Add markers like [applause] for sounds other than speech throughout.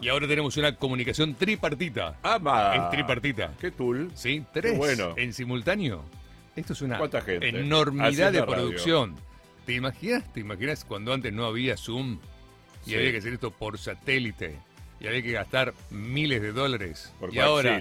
Y ahora tenemos una comunicación tripartita. ¡Ama! Es tripartita. ¡Qué tool! Sí, tres. Qué bueno. En simultáneo. Esto es una enormidad de radio. producción. ¿Te imaginas? ¿Te imaginas cuando antes no había Zoom y Sí. había que hacer esto por satélite y había que gastar miles de dólares? Por y ahora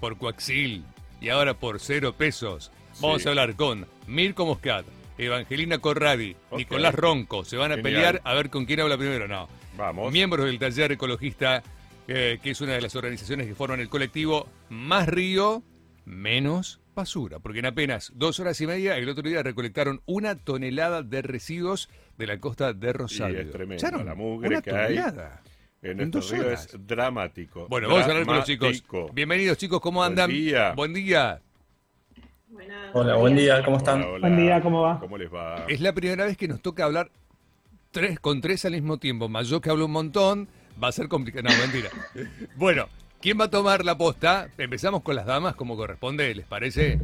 por coaxil y ahora por cero pesos. Vamos Sí. a hablar con Mirko Moscat, Evangelina Corradi, Ok. Nicolás Ronco. Se van a Genial. pelear a ver con quién habla primero. No. Vamos. Miembros del taller ecologista, eh, que es una de las organizaciones que forman el colectivo Más Río, Menos Basura. Porque en apenas dos horas y media, el otro día recolectaron una tonelada de residuos de la costa de Rosario. es tremendo, ¿Echaron? la mugre una que hay. tonelada. En En dos horas. es dramático. Bueno, vamos a hablar con los chicos. Bienvenidos chicos, ¿cómo Buen andan? día. Buen día. Buenas. Hola, buen día, ¿cómo Hola, están? hola. Buen día, ¿cómo va? ¿Cómo les va? Es la primera vez que nos toca hablar tres con tres al mismo tiempo. Más yo que hablo un montón, va a ser complicado. No, mentira. [laughs] Bueno, ¿quién va a tomar la posta? Empezamos con las damas como corresponde, ¿les parece?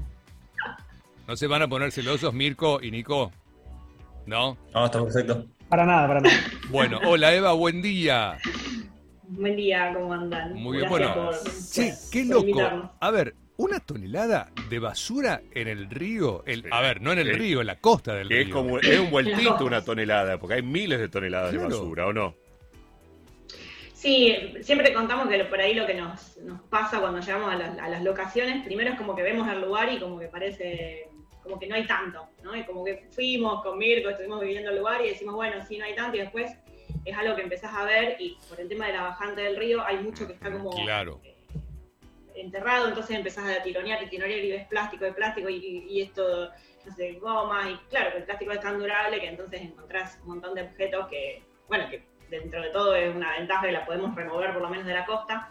¿No se van a poner celosos Mirko y Nico? ¿No? No, está perfecto. Para nada, para nada. Bueno, hola Eva, buen día. Buen día, ¿cómo andan? Muy bien, Gracias bueno. por- Sí, qué loco. A ver, una tonelada de basura en el río. El, Sí. a ver, no en el Sí. río, en la costa del Que es río. como es un vueltito [laughs] una tonelada, porque hay miles de toneladas Claro. de basura, ¿o no? Sí, siempre contamos que por ahí lo que nos, nos pasa cuando llegamos a las, a las locaciones, primero es como que vemos el lugar y como que parece como que no hay tanto, ¿no? Y como que fuimos con Mirko, estuvimos viviendo el lugar y decimos, bueno, sí, no hay tanto, y después es algo que empezás a ver y por el tema de la bajante del río hay mucho que está como Claro. Enterrado, entonces empezás a tironear y tironear y ves plástico de plástico y, y- y esto, no sé, goma, y claro, que el plástico es tan durable que entonces encontrás un montón de objetos que, bueno, que dentro de todo es una ventaja que la podemos remover por lo menos de la costa,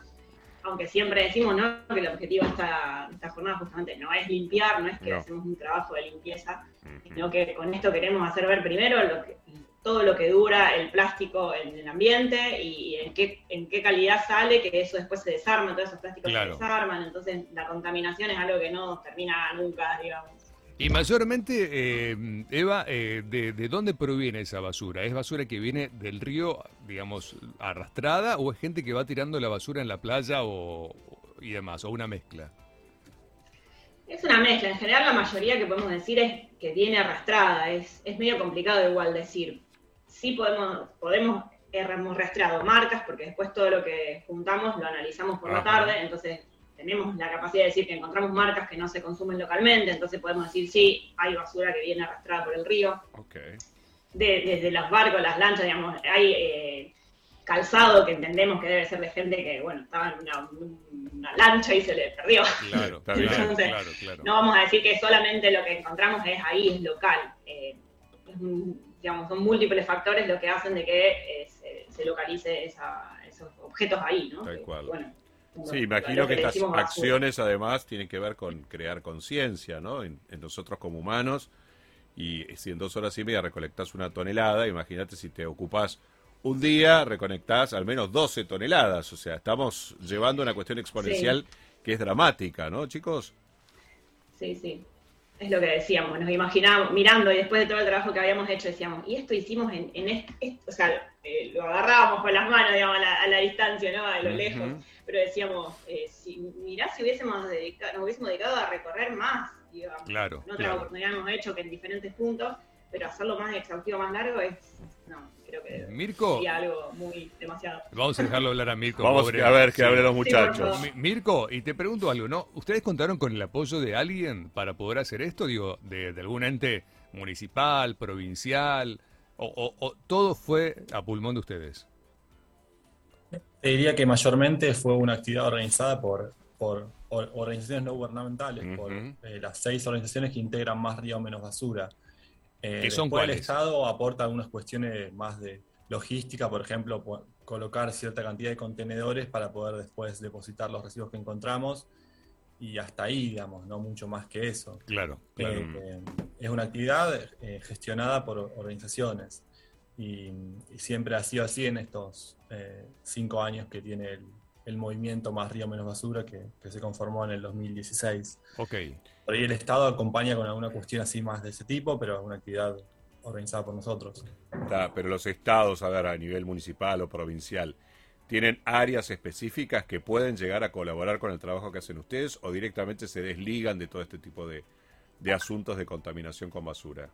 aunque siempre decimos ¿no? que el objetivo de esta, esta jornada justamente no es limpiar, no es que No. hacemos un trabajo de limpieza, sino que con esto queremos hacer ver primero lo que- todo lo que dura el plástico en el ambiente y en qué, en qué calidad sale, que eso después se desarma, todos esos plásticos Claro. se desarman, entonces la contaminación es algo que no termina nunca, digamos. Y mayormente, eh, Eva, eh, de, de dónde proviene esa basura? ¿Es basura que viene del río, digamos, arrastrada o es gente que va tirando la basura en la playa o, y demás, o una mezcla? Es una mezcla, en general la mayoría que podemos decir es que viene arrastrada, es, es medio complicado igual decir. Sí podemos, podemos, hemos rastreado marcas, porque después todo lo que juntamos lo analizamos por la tarde, entonces tenemos la capacidad de decir que encontramos marcas que no se consumen localmente, entonces podemos decir sí, hay basura que viene arrastrada por el río. Ok. De- desde los barcos, las lanchas, digamos, hay eh, calzado que entendemos que debe ser de gente que, bueno, estaba en una, una lancha y se le perdió. Claro, [laughs] bien. Entonces, claro, claro. No vamos a decir que solamente lo que encontramos es ahí, es local. Eh, es un- digamos, son múltiples factores lo que hacen de que eh, se, se localice esa- esos objetos ahí, ¿no? Tal Que, cual. bueno, Sí, imagino que estas basura. acciones además tienen que ver con crear conciencia, ¿no? En, en nosotros como humanos. Y si en dos horas y media recolectás una tonelada, imagínate si te ocupas un día, reconectás al menos 12 toneladas. O sea, estamos llevando una cuestión exponencial que es dramática, ¿no, chicos? Sí, sí. Es lo que decíamos, nos imaginábamos, mirando y después de todo el trabajo que habíamos hecho, decíamos, y esto hicimos en, en este, este- o sea, eh, lo agarrábamos con las manos, digamos, a la, a la distancia, ¿no? A lo lejos. Pero decíamos, eh, si, mirá si hubiésemos dedicado, nos hubiésemos dedicado a recorrer más, digamos. Claro, En otra claro. oportunidad hemos hecho que en diferentes puntos, pero hacerlo más exhaustivo, más largo, es, no, creo que Mirko, sería algo muy demasiado. vamos a dejarlo hablar a Mirko. Vamos pobre. a ver qué Sí. hablen los muchachos. Mirko, y te pregunto algo, ¿no? ¿Ustedes contaron con el apoyo de alguien para poder hacer esto? Digo, de, de algún ente municipal, provincial, o, o- o todo fue a pulmón de ustedes. Te diría que mayormente fue una actividad organizada por, por or- organizaciones no gubernamentales, por eh, las seis organizaciones que integran Más Río Menos Basura. Eh, ¿Qué son después cuáles? el Estado aporta algunas cuestiones más de logística, por ejemplo, po- colocar cierta cantidad de contenedores para poder después depositar los residuos que encontramos. Y hasta ahí, digamos, no mucho más que eso. Claro, claro. Eh, es una actividad eh, gestionada por organizaciones y, y siempre ha sido así en estos eh, cinco años que tiene el, el movimiento Más Río Menos Basura que, que se conformó en el 2016. Ok. Por ahí el Estado acompaña con alguna cuestión así más de ese tipo, pero es una actividad organizada por nosotros. Está, pero los estados, a ver, a nivel municipal o provincial, ¿Tienen áreas específicas que pueden llegar a colaborar con el trabajo que hacen ustedes o directamente se desligan de todo este tipo de, de asuntos de contaminación con basura?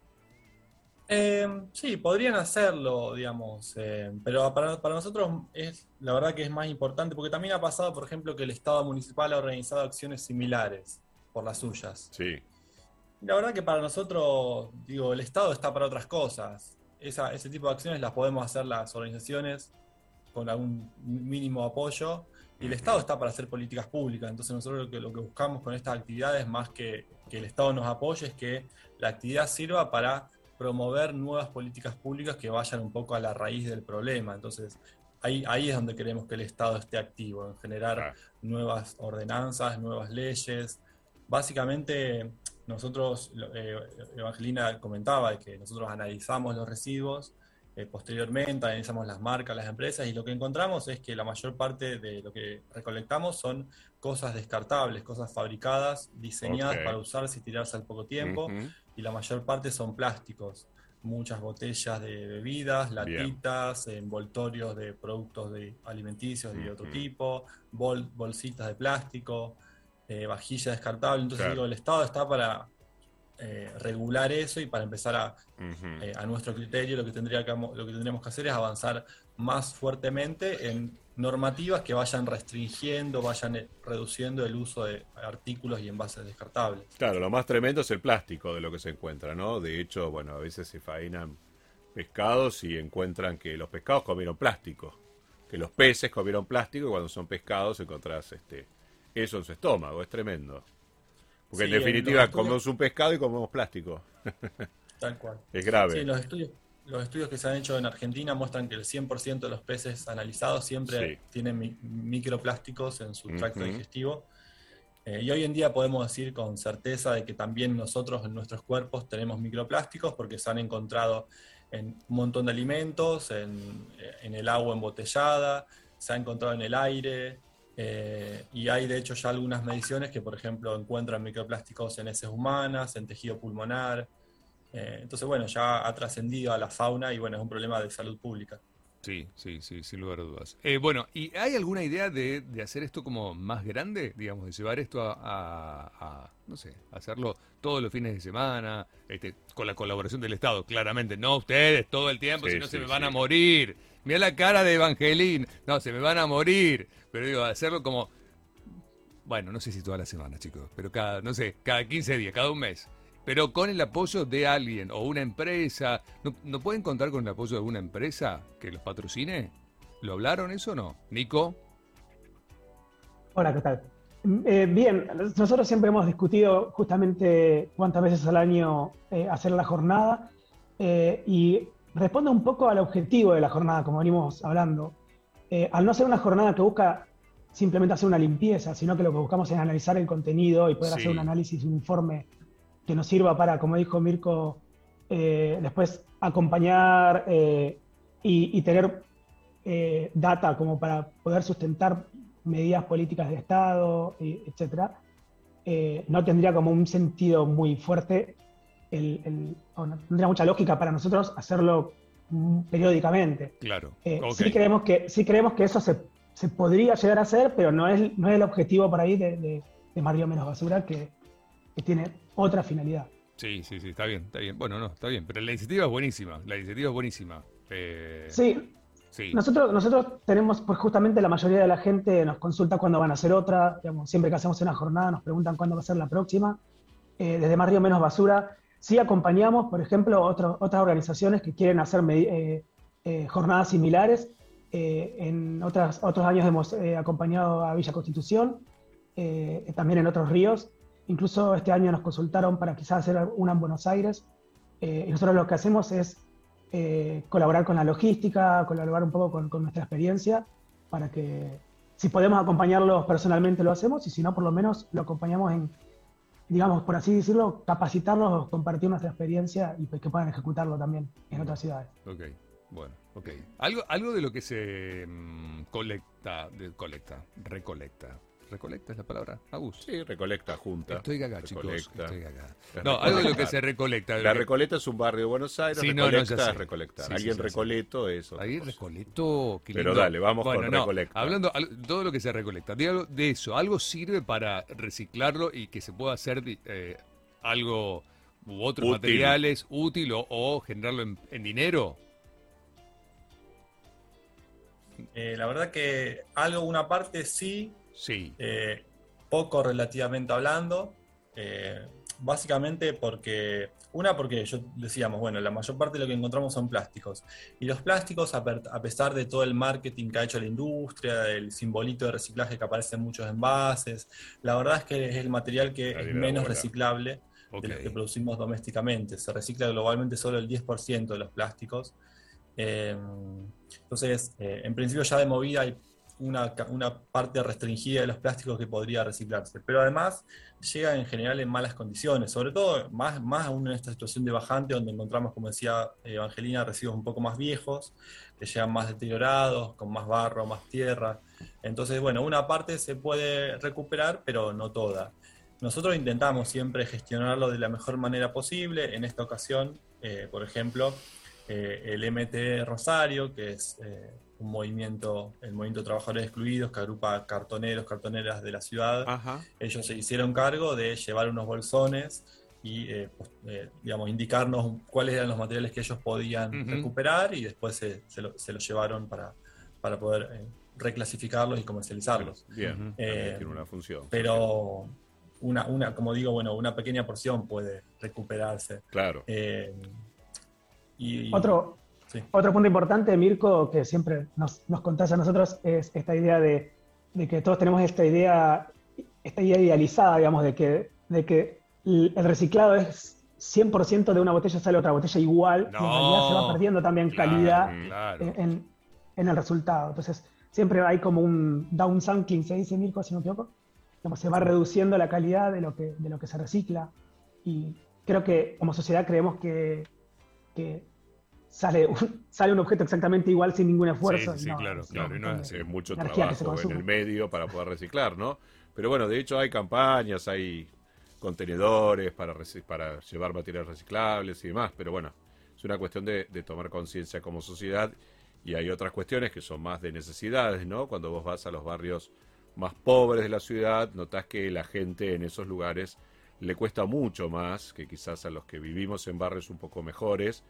Eh, sí, podrían hacerlo, digamos, eh, pero para, para, nosotros es la verdad que es más importante, porque también ha pasado, por ejemplo, que el Estado municipal ha organizado acciones similares por las suyas. Sí. La verdad que para nosotros, digo, el Estado está para otras cosas. Esa, ese tipo de acciones las podemos hacer las organizaciones con algún mínimo apoyo y el Estado está para hacer políticas públicas. Entonces nosotros lo que, lo que buscamos con estas actividades, más que que el Estado nos apoye, es que la actividad sirva para promover nuevas políticas públicas que vayan un poco a la raíz del problema. Entonces, ahí, ahí es donde queremos que el Estado esté activo, en generar nuevas ordenanzas, nuevas leyes. Básicamente, nosotros, eh, Evangelina comentaba que nosotros analizamos los residuos, eh, posteriormente analizamos las marcas, las empresas, y lo que encontramos es que la mayor parte de lo que recolectamos son cosas descartables, cosas fabricadas, diseñadas para usarse y tirarse al poco tiempo y la mayor parte son plásticos. Muchas botellas de bebidas, Bien. latitas, envoltorios de productos de alimenticios de otro tipo, bol- bolsitas de plástico, eh, vajilla descartable. Entonces Claro. digo, el Estado está para eh, regular eso y para empezar a, eh, a nuestro criterio lo que, tendría que, lo que tendríamos que hacer es avanzar más fuertemente en normativas que vayan restringiendo, vayan eh, reduciendo el uso de artículos y envases descartables. Claro, lo más tremendo es el plástico de lo que se encuentra, ¿no? De hecho, bueno, a veces se faenan pescados y encuentran que los pescados comieron plástico, que los peces comieron plástico y cuando son pescados encontrás este, eso en su estómago, es tremendo. Porque Sí, en definitiva estudios- comemos un pescado y comemos plástico. [laughs] Tal cual. Es grave. Sí, los estudios, los estudios que se han hecho en Argentina muestran que el 100% de los peces analizados siempre Sí. tienen mi- microplásticos en su tracto digestivo. Eh, y hoy en día podemos decir con certeza de que también nosotros en nuestros cuerpos tenemos microplásticos porque se han encontrado en un montón de alimentos, en, en el agua embotellada, se ha encontrado en el aire. Eh, y hay de hecho ya algunas mediciones que, por ejemplo, encuentran microplásticos en heces humanas, en tejido pulmonar. Eh, entonces, bueno, ya ha trascendido a la fauna y bueno, es un problema de salud pública. Sí, sí, sí, sin lugar a dudas. Eh, bueno, ¿y hay alguna idea de, de hacer esto como más grande? Digamos, de llevar esto a, a- a, no sé, hacerlo todos los fines de semana, este, con la colaboración del Estado, claramente. No ustedes todo el tiempo, Sí, si no se me van sí. a morir. Mira la cara de Evangelín. No, se me van a morir. Pero digo, hacerlo como, bueno, no sé si toda la semana, chicos, pero cada, no sé, cada 15 días, cada un mes. Pero con el apoyo de alguien o una empresa. ¿No, pueden contar con el apoyo de alguna empresa que los patrocine? ¿Lo hablaron eso o no? Nico. Hola, ¿qué tal? Eh, bien, nosotros siempre hemos discutido justamente cuántas veces al año eh, hacer la jornada eh, y responde un poco al objetivo de la jornada, como venimos hablando. Eh, al no ser una jornada que busca simplemente hacer una limpieza, sino que lo que buscamos es analizar el contenido y poder Sí. hacer un análisis, un informe que nos sirva para, como dijo Mirko, eh, después acompañar eh, y, y tener data como para poder sustentar medidas políticas de Estado, eh, no tendría como un sentido muy fuerte, el, el- o no tendría mucha lógica para nosotros hacerlo mm, periódicamente. Claro. Eh, sí, creemos que, sí creemos que eso se, se podría llegar a hacer, pero no es, no es el objetivo por ahí de, de, de Más Río Menos Basura, que, que tiene otra finalidad. Sí, sí, sí, está bien, está bien. Bueno, no, está bien. Pero la iniciativa es buenísima. La iniciativa es buenísima. Eh, Sí, sí. Nosotros, nosotros tenemos, pues justamente la mayoría de la gente nos consulta cuándo van a hacer otra, digamos, siempre que hacemos una jornada nos preguntan cuándo va a ser la próxima. Eh, desde Más Río Menos Basura, sí acompañamos, por ejemplo, otro- otras organizaciones que quieren hacer eh, eh, jornadas similares. Eh, en otras, otros años hemos eh, acompañado a Villa Constitución, eh, también en otros ríos. Incluso este año nos consultaron para quizás hacer una en Buenos Aires. Y nosotros lo que hacemos es colaborar con la logística, colaborar un poco con, con nuestra experiencia, para que si podemos acompañarlos personalmente lo hacemos y si no, por lo menos lo acompañamos en, digamos, por así decirlo, capacitarlos, compartir nuestra experiencia y pues que puedan ejecutarlo también en otras ciudades. Ok, bueno, ok. Algo, algo de lo que se mm, colecta, de- colecta, recolecta, ¿Recolecta es la palabra? Agus. Sí, recolecta, junta. Estoy acá, chicos. Estoy acá. No, algo de lo que se recolecta. La que- Recoleta es un barrio de Buenos Aires, Sí, no, no, recolecta ya sé. es recolectar. Sí, Alguien sí, sí. recoleto es otra Ahí cosa. recolectó. qué Pero dale, vamos con no, recolecta. Hablando todo lo que se recolecta, de, algo- de eso, ¿algo sirve para reciclarlo y que se pueda hacer eh, algo u otros Útil. materiales útil o, o generarlo en, en dinero? Eh, la verdad que algo, una parte sí, Sí. eh, poco relativamente hablando. eh, básicamente porque, una porque yo decíamos, bueno, la mayor parte de lo que encontramos son plásticos. Y los plásticos, a, per- a pesar de todo el marketing que ha hecho la industria, del simbolito de reciclaje que aparece en muchos envases, la verdad es que es el material que Nadie es menos reciclable Ok. de los que producimos domésticamente. Se recicla globalmente solo el 10% de los plásticos. Eh, entonces, eh, en principio ya de movida hay una, parte restringida de los plásticos que podría reciclarse. Pero además llega en general en malas condiciones, sobre todo más, más aún en esta situación de bajante donde encontramos, como decía Evangelina, residuos un poco más viejos, que llegan más deteriorados, con más barro, más tierra. Entonces, bueno, una parte se puede recuperar, pero no toda. Nosotros intentamos siempre gestionarlo de la mejor manera posible. En esta ocasión, eh, por ejemplo, eh, el MT Rosario, que es eh, un movimiento, el movimiento de trabajadores excluidos que agrupa cartoneros, cartoneras de la ciudad, Ajá. ellos se hicieron cargo de llevar unos bolsones y, eh, pues, eh, digamos, indicarnos cuáles eran los materiales que ellos podían recuperar y después se, se lo- se los llevaron para, para poder eh, reclasificarlos y comercializarlos. Bien, Eh, tiene una función. Pero una, una, como digo, bueno, una pequeña porción puede recuperarse. Claro. Eh, y, Otro, sí. Otro punto importante, Mirko, que siempre nos, nos contás a nosotros, es esta idea de, de que todos tenemos esta idea, esta idea idealizada, digamos, de que, de que el reciclado es 100% de una botella sale otra botella igual, y en realidad se va perdiendo también Claro, calidad Claro. en, en- el resultado. Entonces, siempre hay como un downsampling, se dice Mirko, si no me equivoco. Digamos, se va reduciendo la calidad de lo que, de lo que se recicla. Y creo que como sociedad creemos que, que sale, un, [laughs] sale un objeto exactamente igual sin ningún esfuerzo. Sí, sí, No, claro, y no es mucho trabajo en el medio para poder reciclar, ¿no? Pero bueno, de hecho hay campañas, hay contenedores para, para llevar materiales reciclables y demás, pero bueno, es una cuestión de, de tomar conciencia como sociedad y hay otras cuestiones que son más de necesidades, ¿no? Cuando vos vas a los barrios más pobres de la ciudad, notás que la gente en esos lugares le cuesta mucho más que quizás a los que vivimos en barrios un poco mejores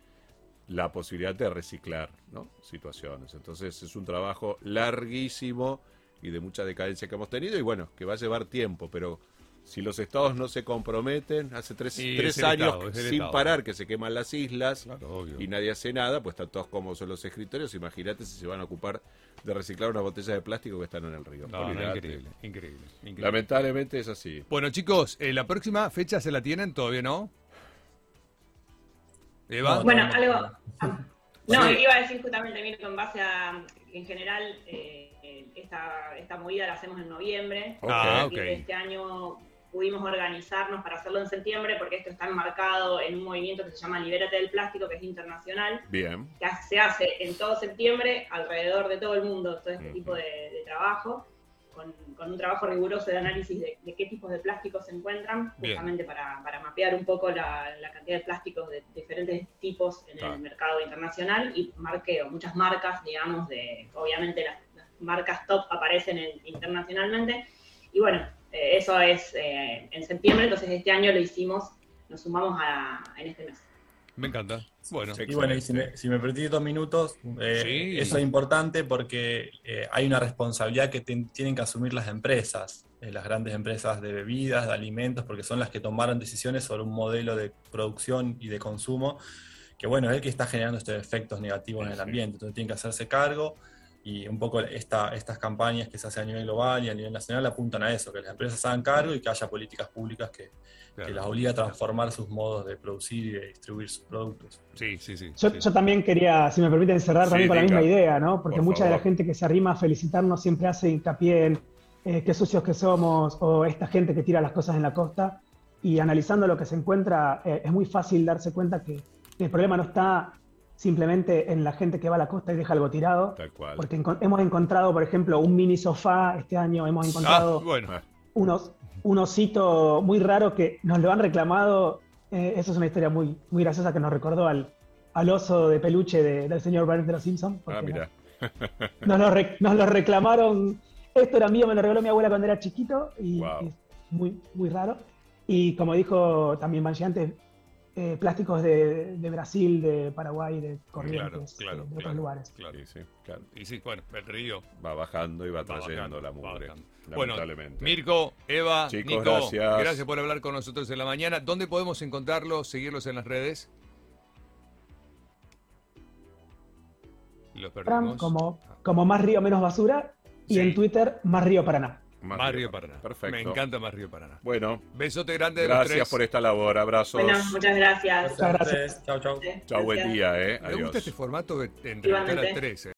la posibilidad de reciclar ¿no? situaciones. Entonces es un trabajo larguísimo y de mucha decadencia que hemos tenido y bueno, que va a llevar tiempo, pero si los estados no se comprometen, hace tres, tres años Estado, sin Estado. parar que se queman las islas Claro, y nadie hace nada, pues están todos cómodos en los escritorios, imagínate si se van a ocupar de reciclar unas botellas de plástico que están en el río. No, no, Olvídate. increíble, increíble, increíble. Lamentablemente es así. Bueno, chicos, eh, la próxima fecha se la tienen, todavía no. Eva, No, Bueno, no, algo. no. ah, No, Sí. iba a decir justamente, Mirko, en base a. En general, eh, esta, esta movida la hacemos en noviembre. Ah, A ok. partir de Este año pudimos organizarnos para hacerlo en septiembre porque esto está enmarcado en un movimiento que se llama Libérate del Plástico, que es internacional, Bien. que se hace en todo septiembre alrededor de todo el mundo, todo este tipo de, de trabajo, con, con un trabajo riguroso de análisis de, de qué tipos de plásticos se encuentran, justamente para, para mapear un poco la, la cantidad de plásticos de diferentes tipos en Claro. el mercado internacional y marqueo, muchas marcas, digamos, de obviamente las, las marcas top aparecen en- internacionalmente. Y bueno, eh, eso es eh, en septiembre, entonces este año lo hicimos, nos sumamos a, en este mes. Me encanta. Bueno, Sí. Y bueno, y si me, si me permitís dos minutos, eh, Sí. eso es importante porque eh, hay una responsabilidad que ten- tienen que asumir las empresas, eh, las grandes empresas de bebidas, de alimentos, porque son las que tomaron decisiones sobre un modelo de producción y de consumo que, bueno, es el que está generando estos efectos negativos en el Sí. ambiente. Entonces tienen que hacerse cargo y un poco esta, estas campañas que se hacen a nivel global y a nivel nacional apuntan a eso, que las empresas se hagan cargo y que haya políticas públicas que, claro. que las obliga a transformar sus modos de producir y de distribuir sus productos. Sí, sí, sí. Yo, sí. yo también quería, si me permiten cerrar Sí, también con la misma idea, ¿no? Porque Por mucha de la favor. gente que se arrima a felicitarnos siempre hace hincapié en eh, qué sucios que somos o esta gente que tira las cosas en la costa. Y analizando lo que se encuentra, eh, es muy fácil darse cuenta que el problema no está simplemente en la gente que va a la costa y deja algo tirado. Tal cual. Porque enco- hemos encontrado, por ejemplo, un mini sofá este año, hemos encontrado Ah, bueno. unos, un osito muy raro que nos lo han reclamado. Eh, eso es una historia muy, muy graciosa que nos recordó al, al oso de peluche de- del señor Burns de los Simpsons. Ah, mira. [laughs] Nos lo, re- nos lo reclamaron. Esto era mío, me lo regaló mi abuela cuando era chiquito y Wow. es muy, muy raro. Y como dijo también Banshee antes, eh, plásticos de, de Brasil, de Paraguay, de Corrientes, claro, eh, de otros claro. lugares. Claro. Sí, sí, claro. Y sí, bueno, el río. Va bajando y va va trayendo bajando, la mugre. Bueno, Lamentablemente. Mirko, Eva, Chicos, Nico, gracias. gracias por hablar con nosotros en la mañana. ¿Dónde podemos encontrarlos, seguirlos en las redes? Los perdimos. como, como Más Río Menos Basura y Sí. en Twitter Más Río Paraná. Más Más Río Paraná. Perfecto. Me encanta Más Río Paraná. Bueno, Besote grande de los gracias tres. por esta labor. Abrazos. Bueno, muchas gracias. Muchas gracias. Chao, chao. Chao, buen día, eh. Me gusta este formato de entrevistar a tres. eh.